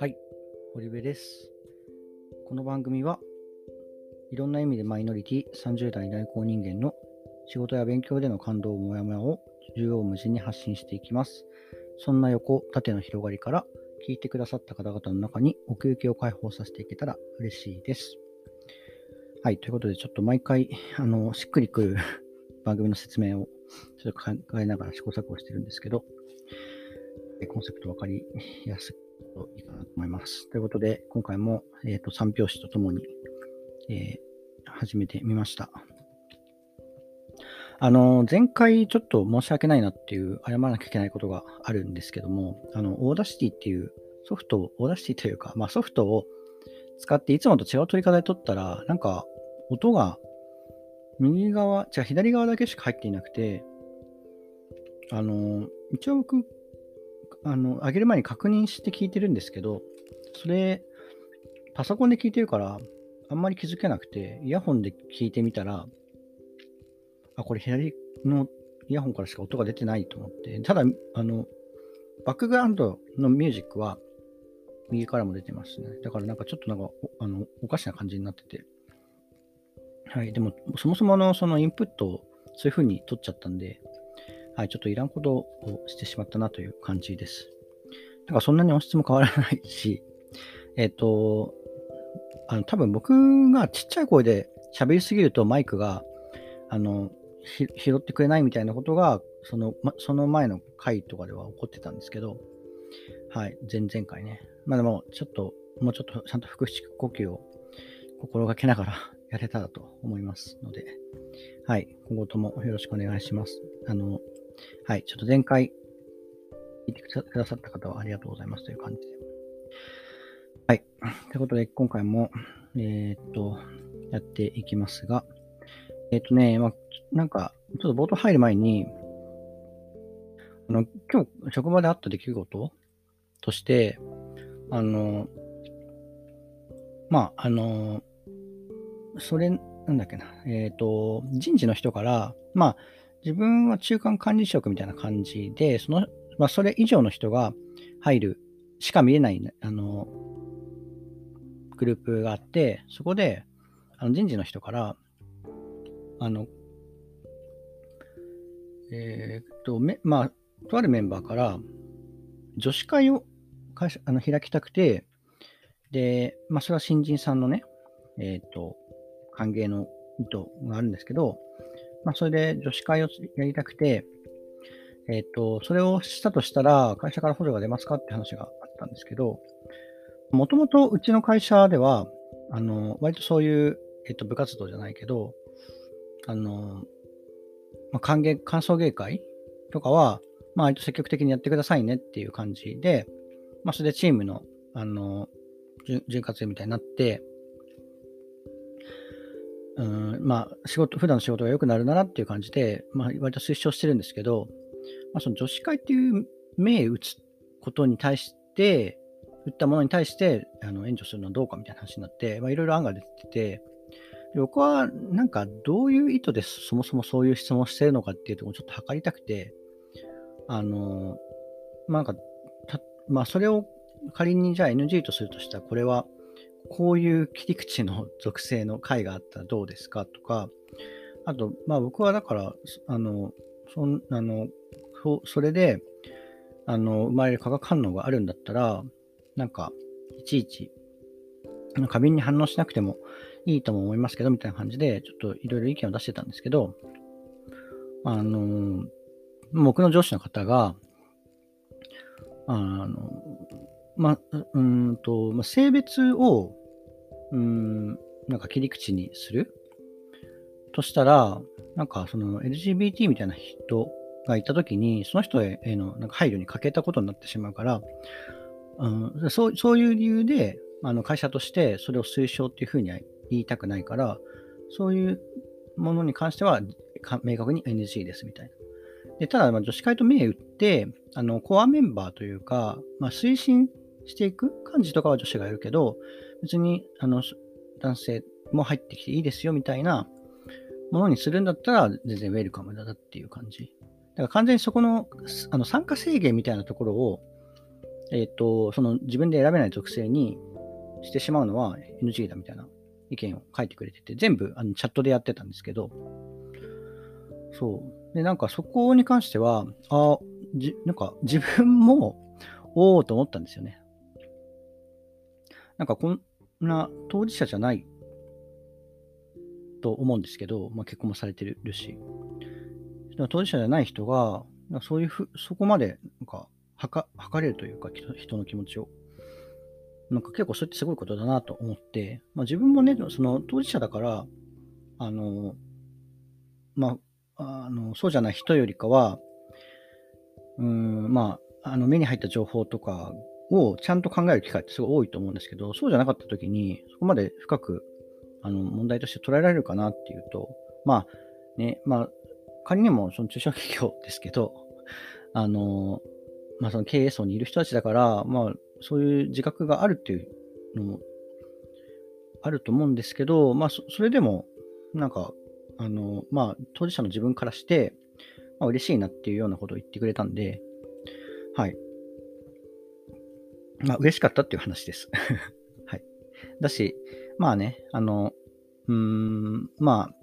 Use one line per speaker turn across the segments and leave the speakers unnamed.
はい、堀部です。この番組はいろんな意味でマイノリティ30代内向人間の仕事や勉強での感動もやもやを縦横無尽に発信していきます。そんな横、縦の広がりから聞いてくださった方々の中に奥行きを解放させていけたら嬉しいです。はい、ということでちょっと毎回あのしっくりくる 番組の説明をちょっと考えながら試行錯誤してるんですけど、コンセプト分かりやすくといいかなと思います。ということで、今回も、えー、と3拍子とともに、えー始めてみました。あの、前回ちょっと申し訳ないなっていう、謝らなきゃいけないことがあるんですけども、あの、 Audacity っていうソフトを、 Audacity というか、まあソフトを使っていつもと違う録り方で録ったら、なんか音が右側、じゃ左側だけしか入っていなくて、あの、一応僕、あの、上げる前に確認して聞いてるんですけど、それ、パソコンで聞いてるから、あんまり気づけなくて、イヤホンで聞いてみたら、あ、これ左のイヤホンからしか音が出てないと思って、ただ、あの、バックグラウンドのミュージックは右からも出てますね。だからなんかちょっとなんかあのおかしな感じになってて。はい、でもそもそものそのインプットをそういう風に取っちゃったんで、はい、ちょっといらんことをしてしまったなという感じです。なんかそんなに音質も変わらないし、えっ、と、あの多分僕がちっちゃい声で喋りすぎるとマイクがあの拾ってくれないみたいなことがその,、ま、その前の回とかでは起こってたんですけど、はい、前々回ね。まあでも、ちょっと、もうちょっとちゃんと腹式呼吸を心がけながらやれたらと思いますので、はい、今後ともよろしくお願いします。あの、はい、ちょっと前回聞いてくださった方はありがとうございますという感じで。はい。ということで、今回も、えーっと、やっていきますが、えーっとね、まあ、なんか、ちょっと冒頭入る前に、あの、今日、職場であった出来事として、あの、まあ、あの、それ、なんだっけな、えーっと、人事の人から、まあ、自分は中間管理職みたいな感じで、その、まあ、それ以上の人が入るしか見えない、あの、グループがあって、そこで、あの人事の人から、あの、えーっと、め、まあ、とあるメンバーから、女子会を会社あの開きたくて、で、まあ、それは新人さんのね、えーっと、歓迎の意図があるんですけど、まあ、それで女子会をやりたくて、えーっと、それをしたとしたら、会社から補助が出ますかって話があったんですけど、もともとうちの会社では、あの、割とそういう、えっと、部活動じゃないけど、あの、まあ、歓迎、歓送迎会とかは、まあ、割と積極的にやってくださいねっていう感じで、まあ、それでチームの、あの、潤滑油みたいになって、うん、まあ、仕事、普段の仕事が良くなるならっていう感じで、まあ、割と推奨してるんですけど、まあ、その女子会っていう名打つことに対して、打ったものに対してあの援助するのはどうかみたいな話になって、まあ、いろいろ案が出てて、僕はなんかどういう意図でそもそもそういう質問をしてるのかっていうところをちょっと測りたくて、あの、まあ、なんかた、まあ、それを仮にじゃあ NG とするとしたら、これはこういう切り口の属性の回があったらどうですか？とか、あと、まあ僕はだから、あの、そんあのそそれで、あの、生まれる化学反応があるんだったら、なんか、いちいち、あの過敏に反応しなくてもいいとも思いますけど、みたいな感じで、ちょっといろいろ意見を出してたんですけど、あの、僕の上司の方が、あの、ま、うーんと、性別を、うーん、なんか切り口にする？としたら、なんかその LGBT みたいな人がいたときに、その人へのなんか配慮に欠けたことになってしまうから、うん、そうそういう理由であの会社としてそれを推奨っていうふうには言いたくないから、そういうものに関しては明確に NG ですみたいな。でただ、女子会と銘打って、あのコアメンバーというか、まあ、推進していく幹事とかは女子がいるけど、別にあの男性も入ってきていいですよみたいなものにするんだったら、全然ウェルカムだなっていう感じ。だから完全にそこのあの参加制限みたいなところを、えっ、ー、と、その自分で選べない属性にしてしまうのは NG だみたいな意見を書いてくれてて、全部あのチャットでやってたんですけど、そう。で、なんかそこに関しては、あじなんか自分も、おおと思ったんですよね。なんかこんな当事者じゃないと思うんですけど、まあ、結婚もされてるし、当事者じゃない人が、そういうふ、そこまで、なんか、はか、測れるというか、人の気持ちを。なんか結構それってすごいことだなと思って、まあ、自分もね、その当事者だから、あの、まあ、あの、そうじゃない人よりかは、うん、まあ、あの、目に入った情報とかをちゃんと考える機会ってすごい多いと思うんですけど、そうじゃなかった時に、そこまで深く、あの、問題として捉えられるかなっていうと、まあ、ね、まあ、仮にもその中小企業ですけど、あの、まあ、その経営層にいる人たちだから、まあ、そういう自覚があるっていうのもあると思うんですけど、まあ、それでも、なんか、あの、まあ、当事者の自分からして、まあ、嬉しいなっていうようなことを言ってくれたんで、はい。まあ、嬉しかったっていう話です。はい。だし、まあね、あの、うーん、まあ、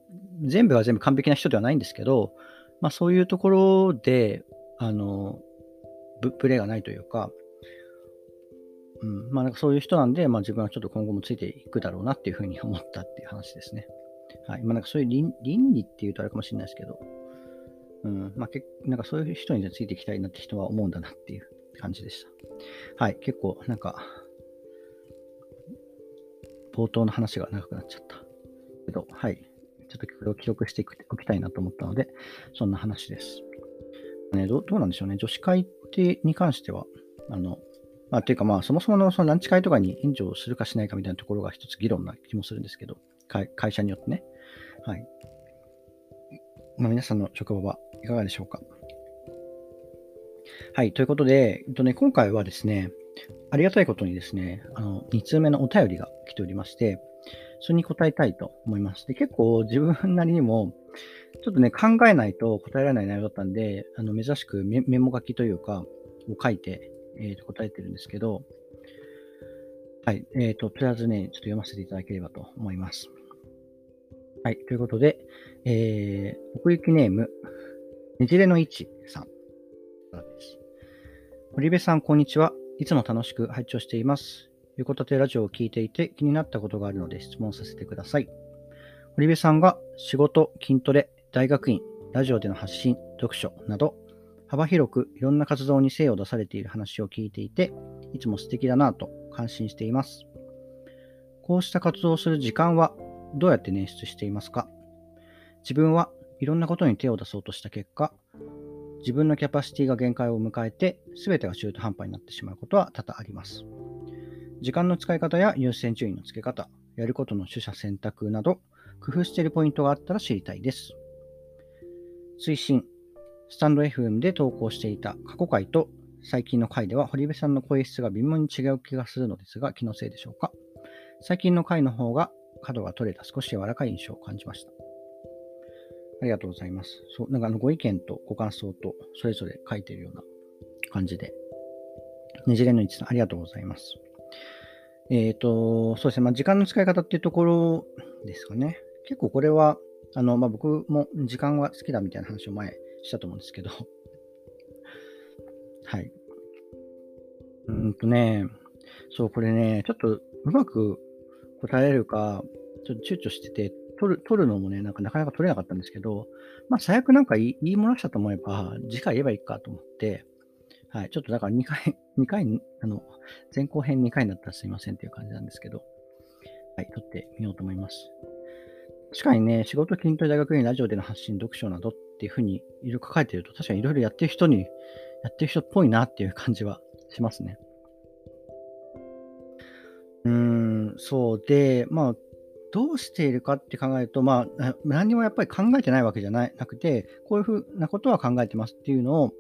全部が全部完璧な人ではないんですけど、まあそういうところで、あの、ブブレがないというか、うん、まあなんかそういう人なんで、まあ自分はちょっと今後もついていくだろうなっていうふうに思ったっていう話ですね。はい。まあなんかそういう倫倫理っていうとあれかもしれないですけど、うん、まあけなんかそういう人についていきたいなって人は思うんだなっていう感じでした。はい。結構なんか、冒頭の話が長くなっちゃった。けど、はい。ちょっとこれを記録しておきたいなと思ったので、そんな話です。ね、どどうなんでしょうね。女子会ってに関しては、あの、まあ、というかまあ、そもそものそのランチ会とかに援助をするかしないかみたいなところが一つ議論な気もするんですけど、会社によってね。はい。まあ、皆さんの職場はいかがでしょうか？はい。ということで、えっとね、今回はですね、ありがたいことにですね、あの、2通目のお便りが来ておりまして、それに答えたいと思います。で、結構自分なりにも、ちょっとね、考えないと答えられない内容だったんで、あの、珍しくメモ書きというか、を書いて、えー、と答えてるんですけど、はい。えっ、ー、と、とりあえずね、ちょっと読ませていただければと思います。はい。ということで、えー、奥行きネーム、ねじれの位置さんからです。堀部さん、こんにちは。いつも楽しく拝聴しています。横立てラジオを聞いていて気になったことがあるので質問させてください。堀部さんが仕事、筋トレ、大学院、ラジオでの発信、読書など幅広くいろんな活動に精を出されている話を聞いていていつも素敵だなぁと感心しています。こうした活動をする時間はどうやって捻出していますか？自分はいろんなことに手を出そうとした結果、自分のキャパシティが限界を迎えて全てが中途半端になってしまうことは多々あります。時間の使い方や優先順位の付け方、やることの取捨選択など、工夫しているポイントがあったら知りたいです。推進、スタンド FM で投稿していた過去回と最近の回では堀部さんの声質が微妙に違う気がするのですが、気のせいでしょうか。最近の回の方が角が取れた少し柔らかい印象を感じました。ありがとうございます。そう、なんかあのご意見とご感想とそれぞれ書いてるような感じで。ねじれの位置さん、ありがとうございます。えっ、ー、と、そうですね、まあ、時間の使い方っていうところですかね。結構これは、あの、まあ、僕も時間が好きだみたいな話を前したと思うんですけど、はい。うんとね、そう、これね、ちょっとうまく答えるか、ちょっと躊躇してて、取る、取るのもね、なんかなかなか取れなかったんですけど、まあ、最悪なんか言い言い漏らしたと思えば、次回言えばいいかと思って、はい、ちょっとだから2回、2回、あの、前後編2回になったらすいませんっていう感じなんですけど、はい、撮ってみようと思います。確かにね、仕事、筋トレ、大学院、ラジオでの発信、読書などっていうふうにいろいろ書かれてると、確かにいろいろやってる人に、やってる人っぽいなっていう感じはしますね。うーん、そうで、まあ、どうしているかって考えると、まあ、何にもやっぱり考えてないわけじゃないなくて、こういうふうなことは考えてますっていうのを、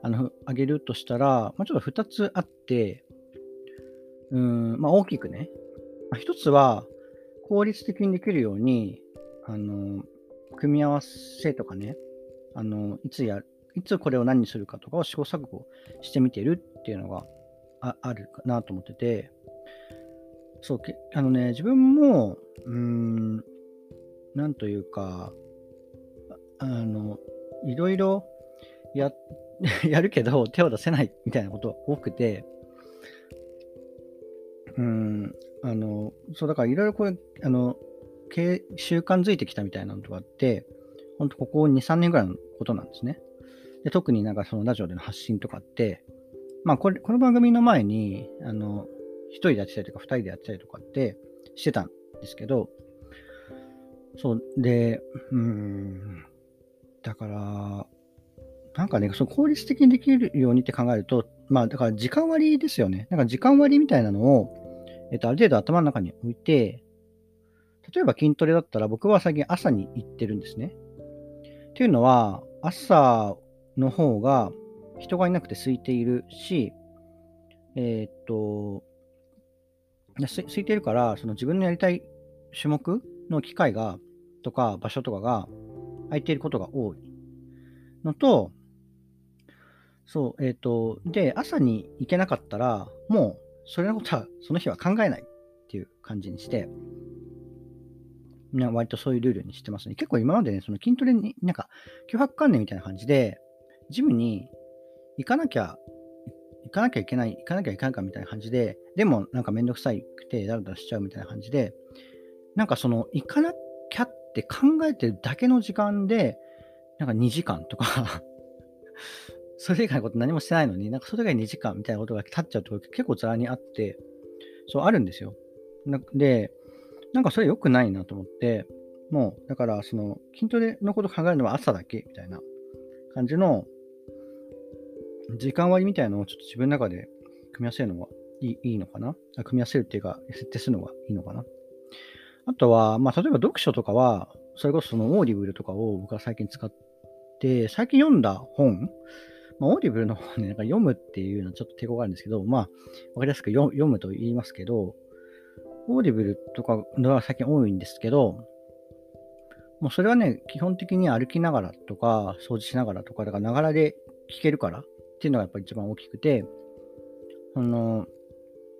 あの、あげるとしたら、まあ、ちょっと2つあって、うん、まあ、大きくね。まあ、1つは、効率的にできるように、あの、組み合わせとかね、あの、いつや、いつこれを何にするかとかを試行錯誤してみてるっていうのがあるかなと思ってて、そうけ、あのね、自分も、うーん、なんというか、あの、いろいろや、やるけど手を出せないみたいなことが多くて、うん、あの、そうだからいろいろこれ、あの、習慣づいてきたみたいなのとかあって、本当ここ2、3年ぐらいのことなんですね。で特になんかそのラジオでの発信とかって、まあこれ、この番組の前に、あの、一人でやってたりとか、二人でやってたりとかってしてたんですけど、そう、で、うん、だから、なんかね、その効率的にできるようにって考えると、まあ、だから時間割ですよね。なんか時間割みたいなのを、えっと、ある程度頭の中に置いて、例えば筋トレだったら僕は最近朝に行ってるんですね。っていうのは、朝の方が人がいなくて空いているし、えー、っと、す空いてるから、その自分のやりたい種目の機会が、とか場所とかが空いていることが多いのと、そう、えっ、と、で、朝に行けなかったら、もう、それのことは、その日は考えないっていう感じにして、割とそういうルールにしてますね。結構今までね、その筋トレに、なんか、脅迫観念みたいな感じで、ジムに行かなきゃ、行かなきゃいけない、行かなきゃいけないかみたいな感じで、でもなんかめんどくさいくてだらだらしちゃうみたいな感じで、なんかその、行かなきゃって考えてるだけの時間で、なんか2時間とか それ以外のこと何もしてないのに、なんかそれ以外2時間みたいなことが経っちゃうと結構ざらにあって、そうあるんですよ。で、なんかそれ良くないなと思って、もう、だからその筋トレのこと考えるのは朝だけみたいな感じの時間割みたいなのをちょっと自分の中で組み合わせるのはいいいいのかな？組み合わせるっていうか、設定するのがいいのかな？あとは、まあ、例えば読書とかは、それこそその Audible とかを僕は最近使って、最近読んだ本、まあ、 Audible の本ね、なんか読むっていうのはちょっと抵抗があるんですけど、まあ、わかりやすく読むと言いますけど、 Audible とかのは最近多いんですけど、もうそれはね、基本的に歩きながらとか、掃除しながらとか、だからながらで聞けるからっていうのがやっぱり一番大きくて、あの、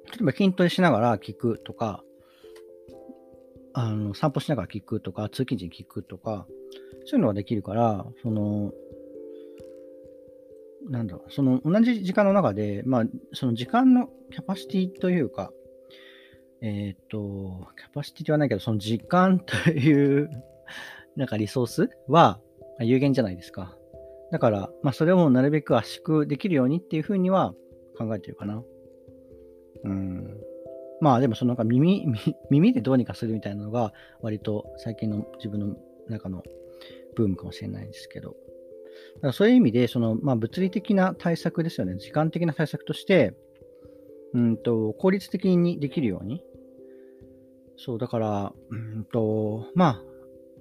例えば筋トレしながら聞くとか、あの散歩しながら聞くとか、通勤時に聞くとか、そういうのができるから、その、なんだろう、その同じ時間の中で、まあ、その時間のキャパシティというか、えっ、ー、と、キャパシティではないけど、その時間というなんかリソースは有限じゃないですか。だから、まあ、それをなるべく圧縮できるようにっていうふうには考えてるかな。うん。まあでもそのなんか耳、耳でどうにかするみたいなのが割と最近の自分の中のブームかもしれないんですけど。だからそういう意味で、そのまあ物理的な対策ですよね。時間的な対策として、うんと、効率的にできるように。そう、だから、うんと、まあ、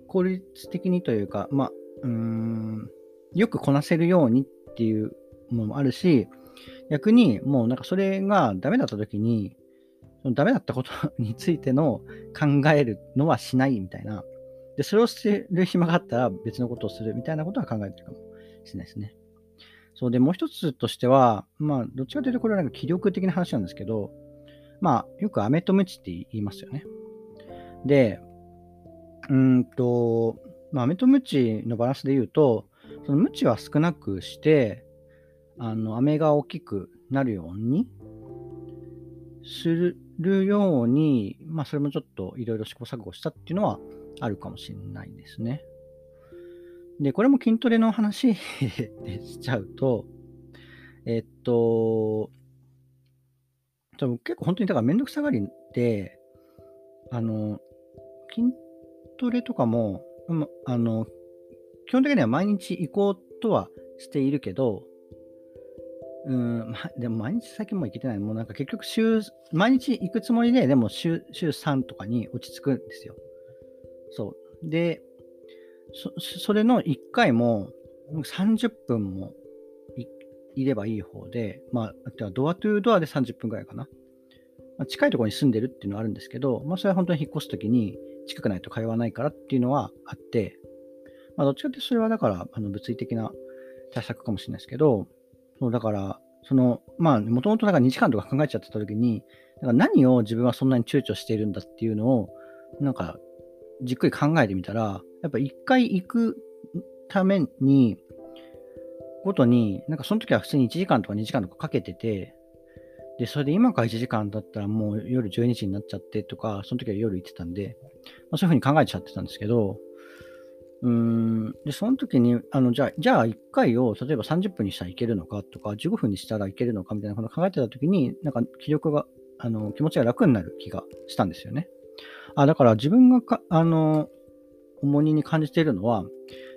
効率的にというか、まあ、うん、よくこなせるようにっていうのもあるし、逆にもうなんかそれがダメだった時に、そのダメだったことについての考えるのはしないみたいな。で、それを捨てる暇があったら別のことをするみたいなことは考えてるかもしれないですね。そうで、もう一つとしては、まあ、どっちかというとこれはなんか気力的な話なんですけど、まあ、よく飴とムチって言いますよね。で、うんと、まあ、飴とムチのバランスで言うと、そのムチは少なくして、あの、飴が大きくなるようにするように、まあ、それもちょっといろいろ試行錯誤したっていうのはあるかもしれないですね。で、これも筋トレの話 しちゃうと、えっと、結構本当にだからめんどくさがりで、あの、筋トレとかも、あの、基本的には毎日行こうとはしているけど、うん、ま、でも毎日最近も行けてない。もうなんか結局週、毎日行くつもりで、でも週週3とかに落ち着くんですよ。そう。で、そそれの1回も30分もいればいい方で、まあ、ドアトゥードアで30分くらいかな。まあ、近いところに住んでるっていうのはあるんですけど、まあ、それは本当に引っ越すときに近くないと通わないからっていうのはあって、まあ、どっちかってそれはだから、あの物理的な対策かもしれないですけど、そうだから、その、まあ、もともとなんか2時間とか考えちゃってた時に、なんか何を自分はそんなに躊躇しているんだっていうのを、なんか、じっくり考えてみたら、やっぱ一回行くために、ごとに、なんかその時は普通に1時間とか2時間とかかけてて、で、それで今から1時間だったらもう夜12時になっちゃってとか、その時は夜行ってたんで、まあ、そういうふうに考えちゃってたんですけど、うん、で、その時に、あの、じゃあ、じゃあ1回を例えば30分にしたらいけるのかとか、15分にしたらいけるのかみたいなことを考えてた時に、なんか気力が、あの、気持ちが楽になる気がしたんですよね。あ、だから自分がか、あの、重荷に感じているのは、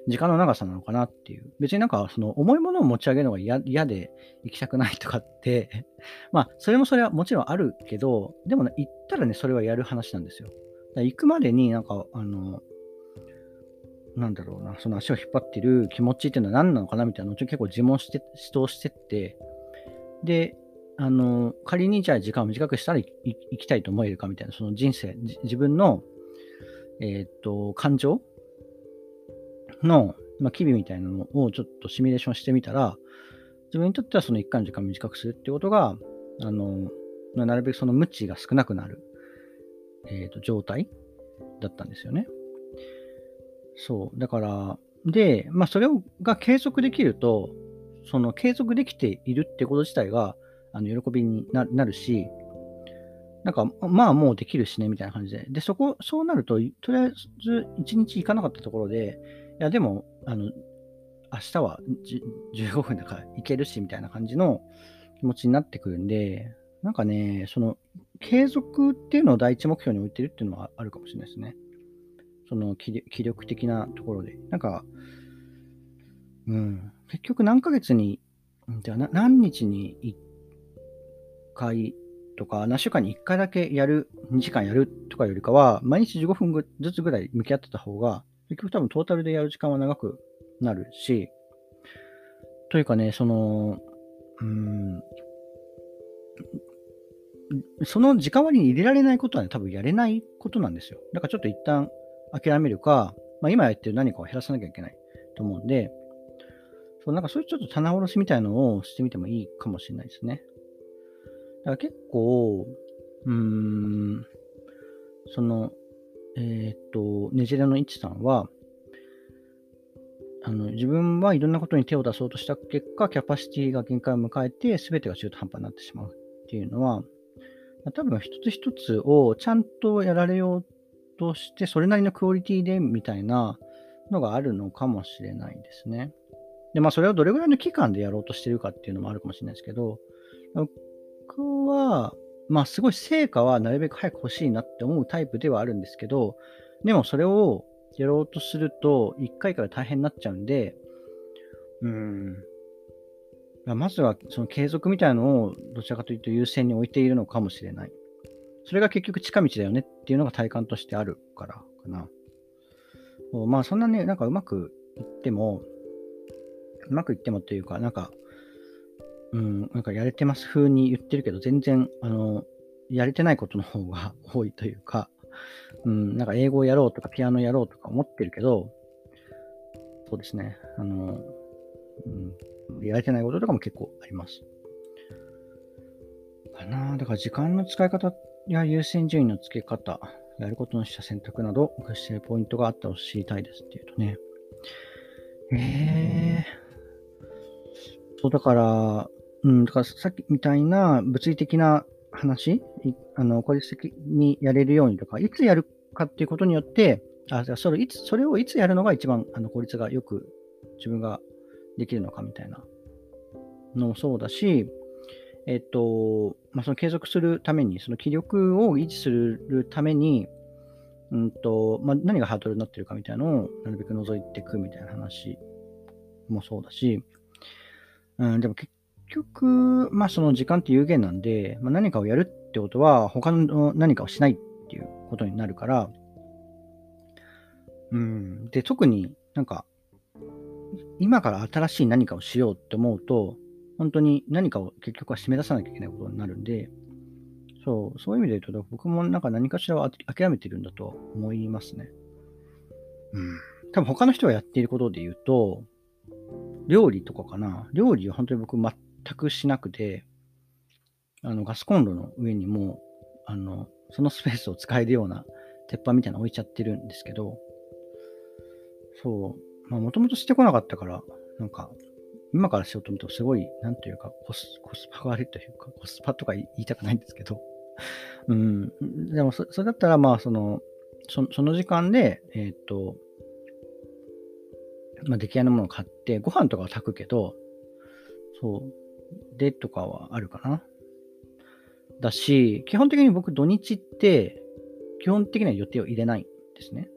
時間の長さなのかなっていう。別になんか、その重いものを持ち上げるのが嫌で行きたくないとかって まあ、それもそれはもちろんあるけど、でもね、行ったらね、それはやる話なんですよ。行くまでになんか、あの、なんだろうな、その足を引っ張ってる気持ちっていうのは何なのかなみたいなのを結構自問して、指導してって、で、あの、仮にじゃあ時間を短くしたら行きたいと思えるかみたいな、その人生、自分の、えー、っと、感情の、まあ、機微みたいなのをちょっとシミュレーションしてみたら、自分にとってはその1回の時間を短くするってことが、あの、なるべくその無知が少なくなる、えー、と状態だったんですよね。そう。だから、で、まあ、それをが継続できると、その継続できているってこと自体が、あの、喜びになるし、なんか、まあもうできるしね、みたいな感じで。で、そこ、そうなると、とりあえず1日行かなかったところで、いや、でも、あの、明日は15分だから行けるし、みたいな感じの気持ちになってくるんで、なんかね、その、継続っていうのを第一目標に置いてるっていうのはあるかもしれないですね。その気力的なところで。なんか、うん、結局何ヶ月に、じゃあ何日に1回とか、何週間に1回だけやる、2時間やるとかよりかは、毎日15分ずつぐらい向き合ってた方が、結局多分トータルでやる時間は長くなるし、というかね、その、うん、その時間割に入れられないことはね、多分やれないことなんですよ。だからちょっと一旦諦めるか、まあ、今やってる何かを減らさなきゃいけないと思うんで、そうなんかそういうちょっと棚卸しみたいのをしてみてもいいかもしれないですね。だから結構、うーん、その、えー、っと、ねじれのいちさんは、あの自分はいろんなことに手を出そうとした結果、キャパシティが限界を迎えて、すべてが中途半端になってしまうっていうのは、多分一つ一つをちゃんとやられようとして、それなりのクオリティでみたいなのがあるのかもしれないですね。で、まあ、それをどれぐらいの期間でやろうとしてるかっていうのもあるかもしれないですけど、僕は、まあ、すごい成果はなるべく早く欲しいなって思うタイプではあるんですけど、でもそれをやろうとすると、1回から大変になっちゃうんで、うん。まずはその継続みたいなのをどちらかというと優先に置いているのかもしれない。それが結局近道だよねっていうのが体感としてあるからかな。まあそんなね、なんかうまくいっても、うまくいってもというか、なんか、うん、なんかやれてます風に言ってるけど、全然、あの、やれてないことの方が 多いというか、うん、なんか英語をやろうとかピアノやろうとか思ってるけど、そうですね、あの、うん、やれてないこととかも結構あります。かなだから時間の使い方っや優先順位の付け方、やることのした選択など、工夫しているポイントがあったら知りたいですっていうとね。えー、そう、だから、うん、だからさっきみたいな物理的な話、あの効率的にやれるようにとか、いつやるかっていうことによって、あそれいつそれをいつやるのが一番あの効率がよく自分ができるのかみたいなのもそうだし、えっと、まあ、その継続するために、その気力を維持するために、うんとまあ、何がハードルになってるかみたいなのをなるべく覗いていくみたいな話もそうだし、うん、でも結局、まあその時間って有限なんで、まあ、何かをやるってことは他の何かをしないっていうことになるから、うん、で、特になんか、今から新しい何かをしようって思うと、本当に何かを結局は締め出さなきゃいけないことになるんで、そう、そういう意味で言うと、僕もなんか何かしらは諦めてるんだと思いますね。うん。多分他の人がやっていることで言うと、料理とかかな。料理は本当に僕全くしなくて、あの、ガスコンロの上にも、あの、そのスペースを使えるような鉄板みたいなの置いちゃってるんですけど、そう、まあ、もともとしてこなかったから、なんか、今からしようと思うとすごい、なんというかコス、コスパが悪いというか、コスパとか言いたくないんですけど、うん、でもそ、それだったら、まあ、その、そその時間で、えっ、ー、と、まあ、出来合いのものを買って、ご飯とかは炊くけど、そう、でとかはあるかな。だし、基本的に僕土日って、基本的には予定を入れないんですね。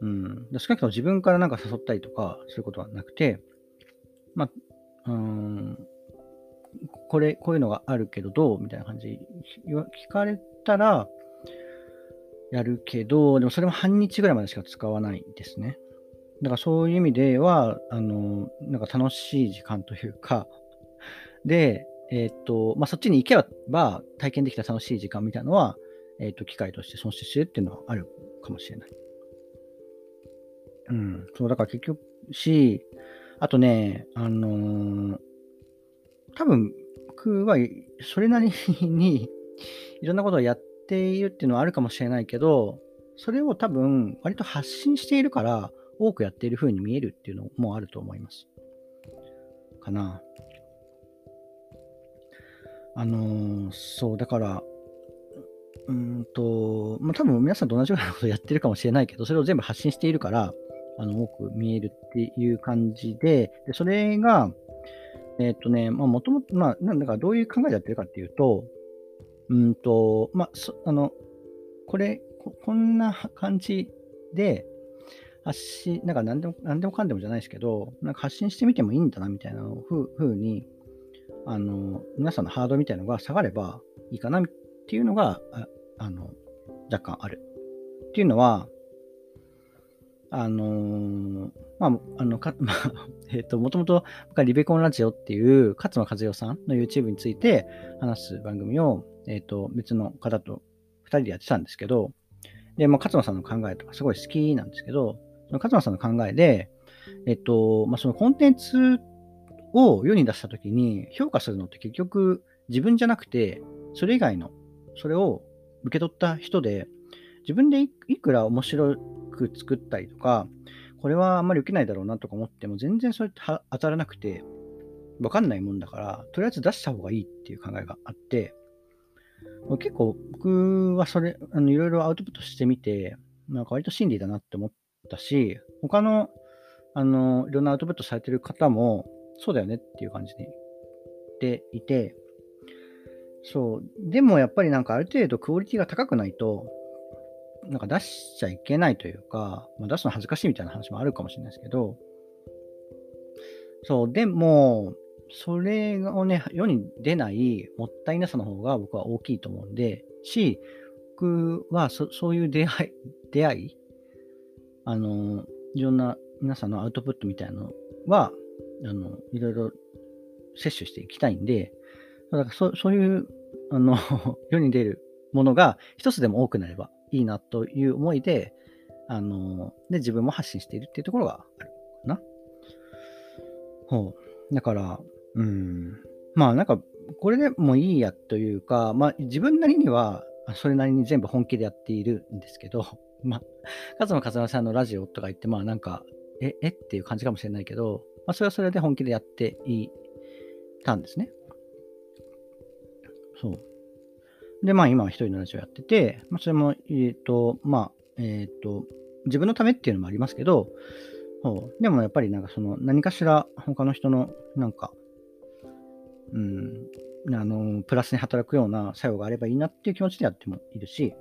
うん。少なくとも自分からなんか誘ったりとか、そういうことはなくて、まあ、うん、これ、こういうのがあるけどどう？みたいな感じ聞かれたら、やるけど、でもそれも半日ぐらいまでしか使わないですね。だからそういう意味では、あの、なんか楽しい時間というか、で、えっ、と、まあ、そっちに行けば体験できた楽しい時間みたいなのは、えっ、と、機会として損失してるっていうのはあるかもしれない。うん、そう、だから結局し、あとね、あのー、多分僕はそれなりに いろんなことをやっているっていうのはあるかもしれないけど、それを多分割と発信しているから多くやっている風に見えるっていうのもあると思います。かな。あのー、そう、だから、うんと、まあ、多分皆さんと同じようなことをやってるかもしれないけど、それを全部発信しているから、あの、多く見えるっていう感じで、でそれが、えっ、とね、まあ、もともと、まあ、なんだかどういう考えでやってるかっていうと、うんと、まあ、そあの、これこ、こんな感じで、発信、なんか何でも、何でもかんでもじゃないですけど、なんか発信してみてもいいんだな、みたいなふうに、あの、皆さんのハードみたいなのが下がればいいかなっていうのが、ああの、若干ある。っていうのは、あのー、まあ、あの、か、まあ、えっ、ー、と、もともとリベコンラジオっていう勝間和代さんの YouTube について話す番組を、えっ、ー、と、別の方と2人でやってたんですけど、で、まあ、勝間さんの考えとかすごい好きなんですけど、その勝間さんの考えで、えっ、と、まあ、そのコンテンツを世に出したときに評価するのって結局自分じゃなくて、それ以外の、それを受け取った人で、自分でいくら面白い作ったりとか、これはあんまり受けないだろうなとか思っても、全然それ当たらなくて、わかんないもんだから、とりあえず出した方がいいっていう考えがあって、結構僕はそれ、あのいろいろアウトプットしてみて、なんか割と真理だなって思ったし、他の、あの、いろんなアウトプットされてる方も、そうだよねっていう感じで言っていて、そう。でもやっぱりなんかある程度クオリティが高くないと、なんか出しちゃいけないというか、まあ、出すの恥ずかしいみたいな話もあるかもしれないですけど、そう、でも、それをね、世に出ないもったいなさの方が僕は大きいと思うんで、し、僕はそそういう出会い、出会い、あの、いろんな皆さんのアウトプットみたいなのは、あの、いろいろ摂取していきたいんで、だからそそういう、あの、世に出るものが一つでも多くなればいいなという思いで、あの、で、自分も発信しているっていうところがあるかな。ほう。だから、うん。まあなんか、これでもいいやというか、まあ自分なりには、それなりに全部本気でやっているんですけど、まあ、勝間和代さんのラジオとか言って、まあなんか、え、えっていう感じかもしれないけど、まあそれはそれで本気でやっていたんですね。そう。で、まあ今は一人のラジオやってて、まあそれも、えっ、と、まあ、えっ、と、自分のためっていうのもありますけど、でもやっぱりなんかその何かしら他の人のなんか、うん、あの、プラスに働くような作用があればいいなっていう気持ちでやってもいるし、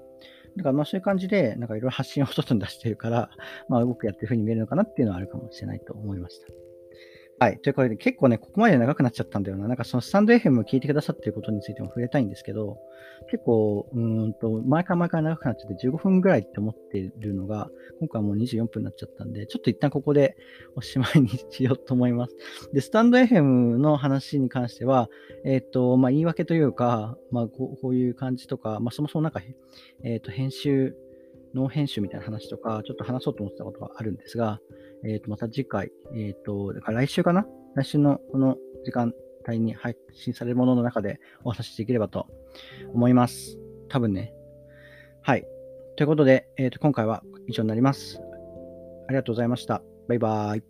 だからまあそういう感じで、なんかいろいろ発信を外に出してるから、まあ僕やってる風に見えるのかなっていうのはあるかもしれないと思いました。はい。ということで、結構ね、ここまで長くなっちゃったんだよな。なんかそのスタンド FM を聞いてくださってることについても触れたいんですけど、結構、うんと、毎回毎回長くなっちゃって15分ぐらいって思ってるのが、今回はもう24分になっちゃったんで、ちょっと一旦ここで おしまいにしようと思います。で、スタンド FM の話に関しては、えっ、ー、と、まあ、言い訳というか、まあこう、こういう感じとか、まあ、そもそもなんか、えっ、ー、と、編集ノー編集みたいな話とか、ちょっと話そうと思ってたことがあるんですが、えっ、と、また次回、えっ、と、だから来週かな？来週のこの時間帯に配信されるものの中でお話しできればと思います。多分ね。はい。ということで、えっ、と、今回は以上になります。ありがとうございました。バイバーイ。